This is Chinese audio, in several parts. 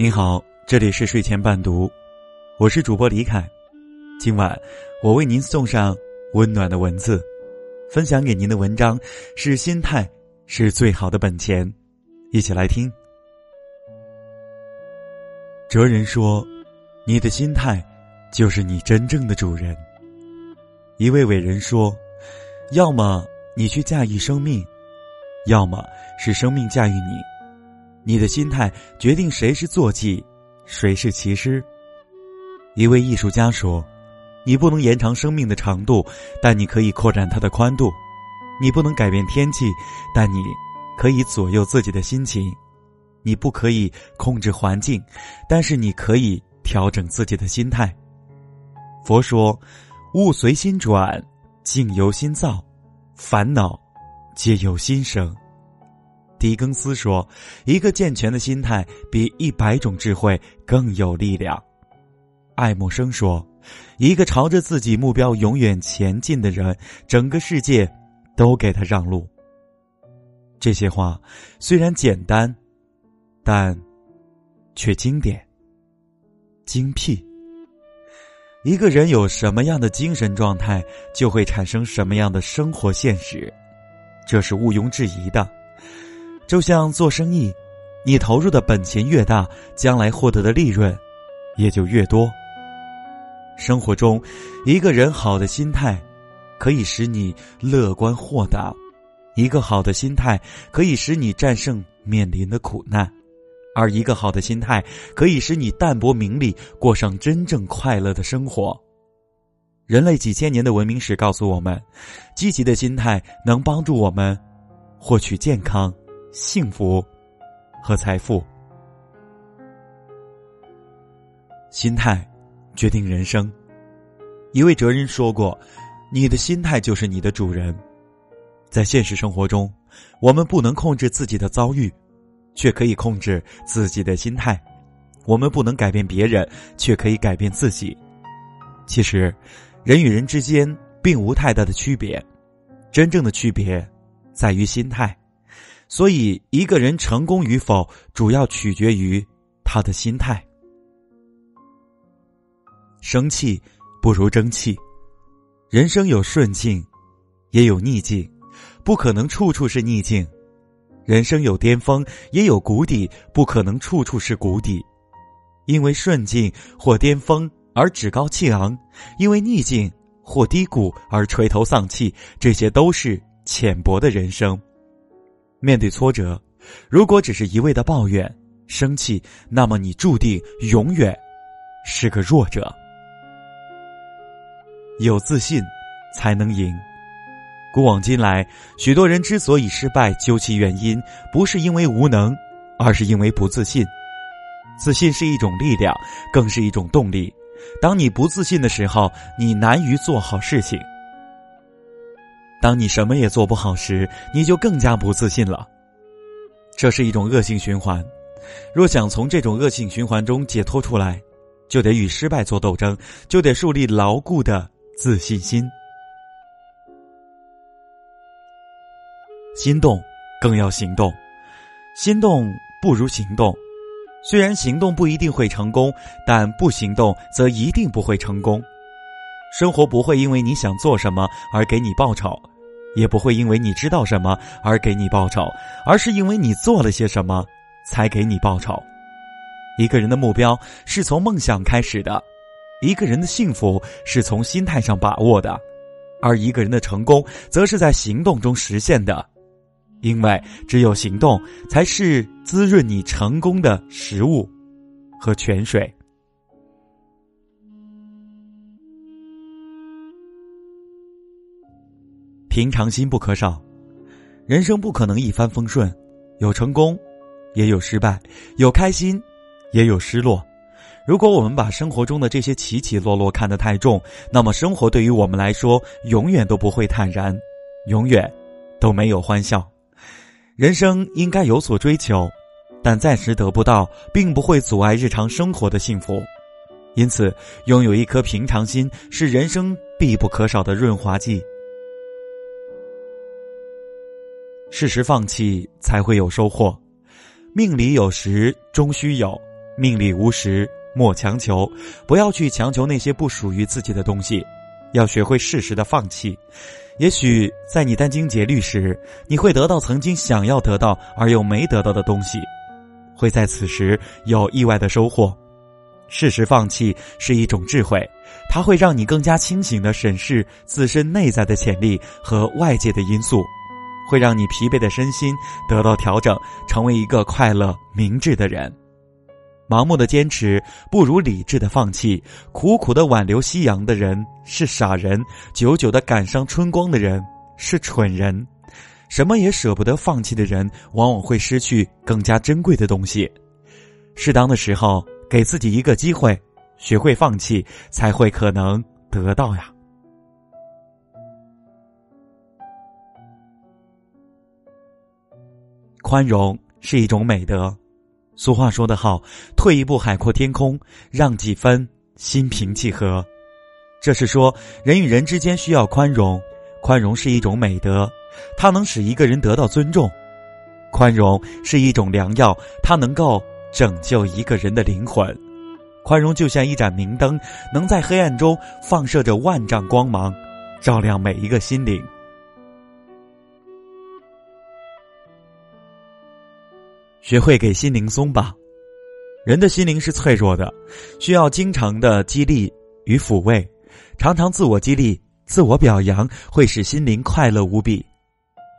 您好，这里是睡前伴读，我是主播李凯。今晚我为您送上温暖的文字，分享给您的文章是：心态是最好的本钱。一起来听。哲人说：“你的心态就是你真正的主人。”一位伟人说：“要么你去驾驭生命，要么是生命驾驭你。”你的心态决定谁是坐骑，谁是骑师。一位艺术家说：“你不能延长生命的长度，但你可以扩展它的宽度；你不能改变天气，但你可以左右自己的心情；你不可以控制环境，但是你可以调整自己的心态。”佛说：“物随心转，境由心造，烦恼皆由心生。”狄更斯说：“一个健全的心态比一百种智慧更有力量。”爱默生说：“一个朝着自己目标永远前进的人，整个世界都给他让路。”这些话虽然简单，但却经典、精辟。一个人有什么样的精神状态，就会产生什么样的生活现实，这是毋庸置疑的。就像做生意，你投入的本钱越大，将来获得的利润也就越多。生活中，一个人好的心态可以使你乐观豁达，一个好的心态可以使你战胜面临的苦难，而一个好的心态可以使你淡泊名利，过上真正快乐的生活。人类几千年的文明史告诉我们，积极的心态能帮助我们获取健康。幸福和财富，心态决定人生。一位哲人说过：“你的心态就是你的主人。”在现实生活中，我们不能控制自己的遭遇，却可以控制自己的心态；我们不能改变别人，却可以改变自己。其实，人与人之间并无太大的区别，真正的区别在于心态。所以，一个人成功与否，主要取决于他的心态。生气不如争气。人生有顺境，也有逆境，不可能处处是逆境；人生有巅峰，也有谷底，不可能处处是谷底。因为顺境或巅峰而趾高气昂，因为逆境或低谷而垂头丧气，这些都是浅薄的人生。面对挫折，如果只是一味的抱怨、生气，那么你注定永远是个弱者。有自信，才能赢。古往今来，许多人之所以失败，究其原因，不是因为无能，而是因为不自信。自信是一种力量，更是一种动力。当你不自信的时候，你难于做好事情。当你什么也做不好时，你就更加不自信了。这是一种恶性循环。若想从这种恶性循环中解脱出来，就得与失败做斗争，就得树立牢固的自信心。心动更要行动，心动不如行动。虽然行动不一定会成功，但不行动则一定不会成功。生活不会因为你想做什么而给你报酬，也不会因为你知道什么而给你报酬，而是因为你做了些什么才给你报酬。一个人的目标是从梦想开始的，一个人的幸福是从心态上把握的，而一个人的成功则是在行动中实现的。因为只有行动，才是滋润你成功的食物和泉水。平常心不可少，人生不可能一帆风顺，有成功，也有失败，有开心，也有失落。如果我们把生活中的这些起起落落看得太重，那么生活对于我们来说永远都不会坦然，永远都没有欢笑。人生应该有所追求，但暂时得不到，并不会阻碍日常生活的幸福。因此，拥有一颗平常心是人生必不可少的润滑剂。适时放弃，才会有收获。命里有时终须有，命里无时莫强求，不要去强求那些不属于自己的东西，要学会适时的放弃。也许在你殚精竭虑时，你会得到曾经想要得到而又没得到的东西，会在此时有意外的收获。适时放弃是一种智慧，它会让你更加清醒的审视自身内在的潜力和外界的因素，会让你疲惫的身心得到调整，成为一个快乐明智的人。盲目的坚持不如理智的放弃。苦苦的挽留夕阳的人是傻人，久久的感伤春光的人是蠢人。什么也舍不得放弃的人，往往会失去更加珍贵的东西。适当的时候，给自己一个机会，学会放弃，才会可能得到呀。宽容是一种美德。俗话说得好，退一步海阔天空，让几分心平气和。这是说人与人之间需要宽容，宽容是一种美德，它能使一个人得到尊重。宽容是一种良药，它能够拯救一个人的灵魂。宽容就像一盏明灯，能在黑暗中放射着万丈光芒，照亮每一个心灵。学会给心灵松绑，人的心灵是脆弱的，需要经常的激励与抚慰。常常自我激励、自我表扬，会使心灵快乐无比。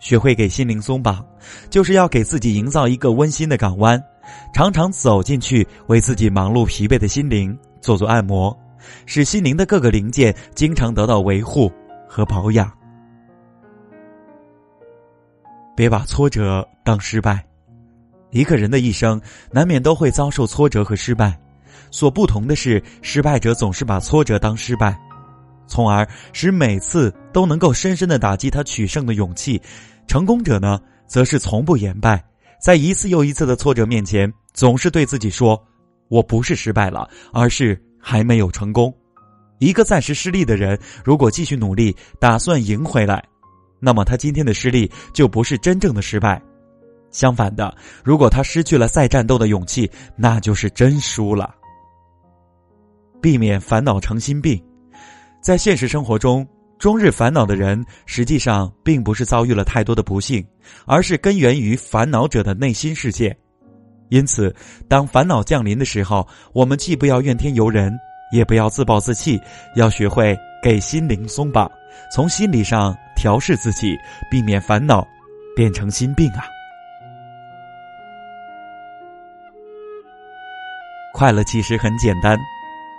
学会给心灵松绑，就是要给自己营造一个温馨的港湾，常常走进去，为自己忙碌疲惫的心灵做做按摩，使心灵的各个零件经常得到维护和保养。别把挫折当失败。一个人的一生难免都会遭受挫折和失败，所不同的是，失败者总是把挫折当失败，从而使每次都能够深深的打击他取胜的勇气；成功者呢，则是从不言败，在一次又一次的挫折面前，总是对自己说：“我不是失败了，而是还没有成功。”一个暂时失利的人，如果继续努力，打算赢回来，那么他今天的失利就不是真正的失败。相反的，如果他失去了再战斗的勇气，那就是真输了。避免烦恼成心病，在现实生活中，终日烦恼的人，实际上并不是遭遇了太多的不幸，而是根源于烦恼者的内心世界。因此，当烦恼降临的时候，我们既不要怨天尤人，也不要自暴自弃，要学会给心灵松绑，从心理上调试自己，避免烦恼变成心病啊。快乐其实很简单，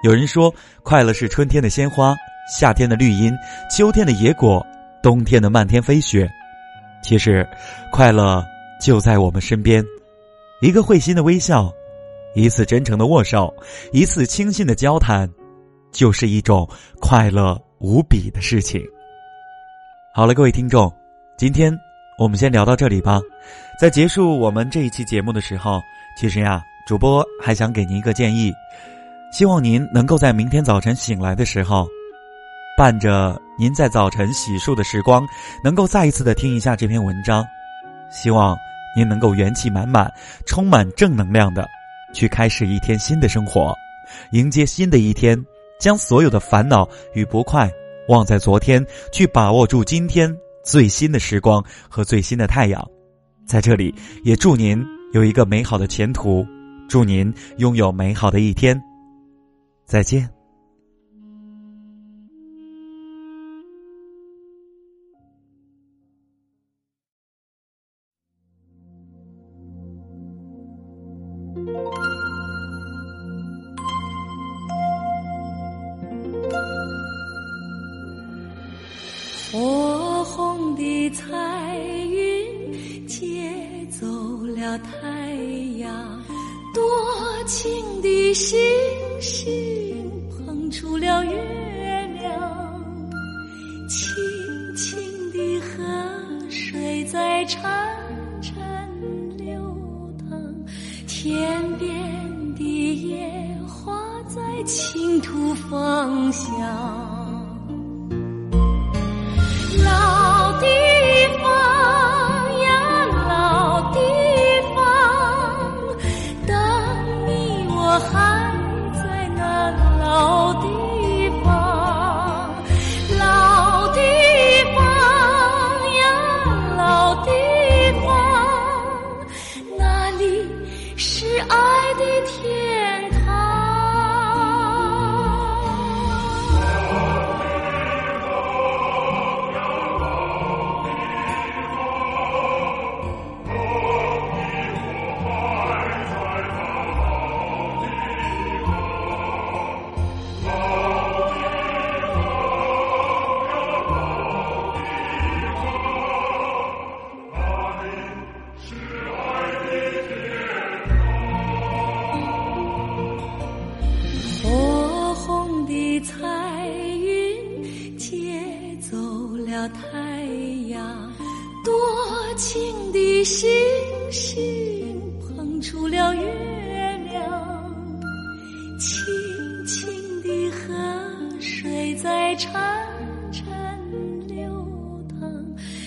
有人说，快乐是春天的鲜花，夏天的绿荫，秋天的野果，冬天的漫天飞雪。其实，快乐就在我们身边，一个会心的微笑，一次真诚的握手，一次轻信的交谈，就是一种快乐无比的事情。好了，各位听众，今天我们先聊到这里吧。在结束我们这一期节目的时候，其实呀。主播还想给您一个建议，希望您能够在明天早晨醒来的时候，伴着您在早晨洗漱的时光，能够再一次的听一下这篇文章。希望您能够元气满满、充满正能量的去开始一天新的生活，迎接新的一天，将所有的烦恼与不快忘在昨天，去把握住今天最新的时光和最新的太阳。在这里，也祝您有一个美好的前途。祝您拥有美好的一天，再见。火红的彩云接走了太阳。多情的星星捧出了月亮，清清的河水在潺潺流淌，天边的野花在倾吐芳香。心捧出了月亮，清清的河水在潺潺流淌，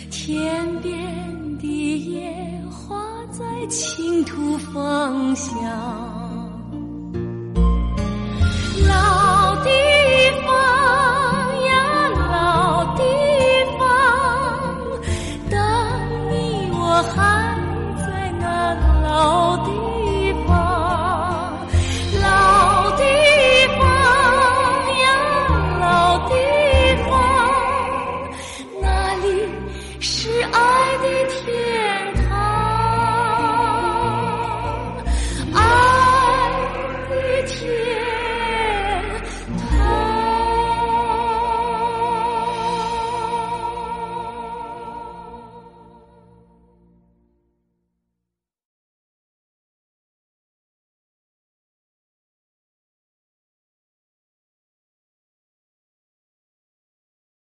天边的野花在倾吐芳香。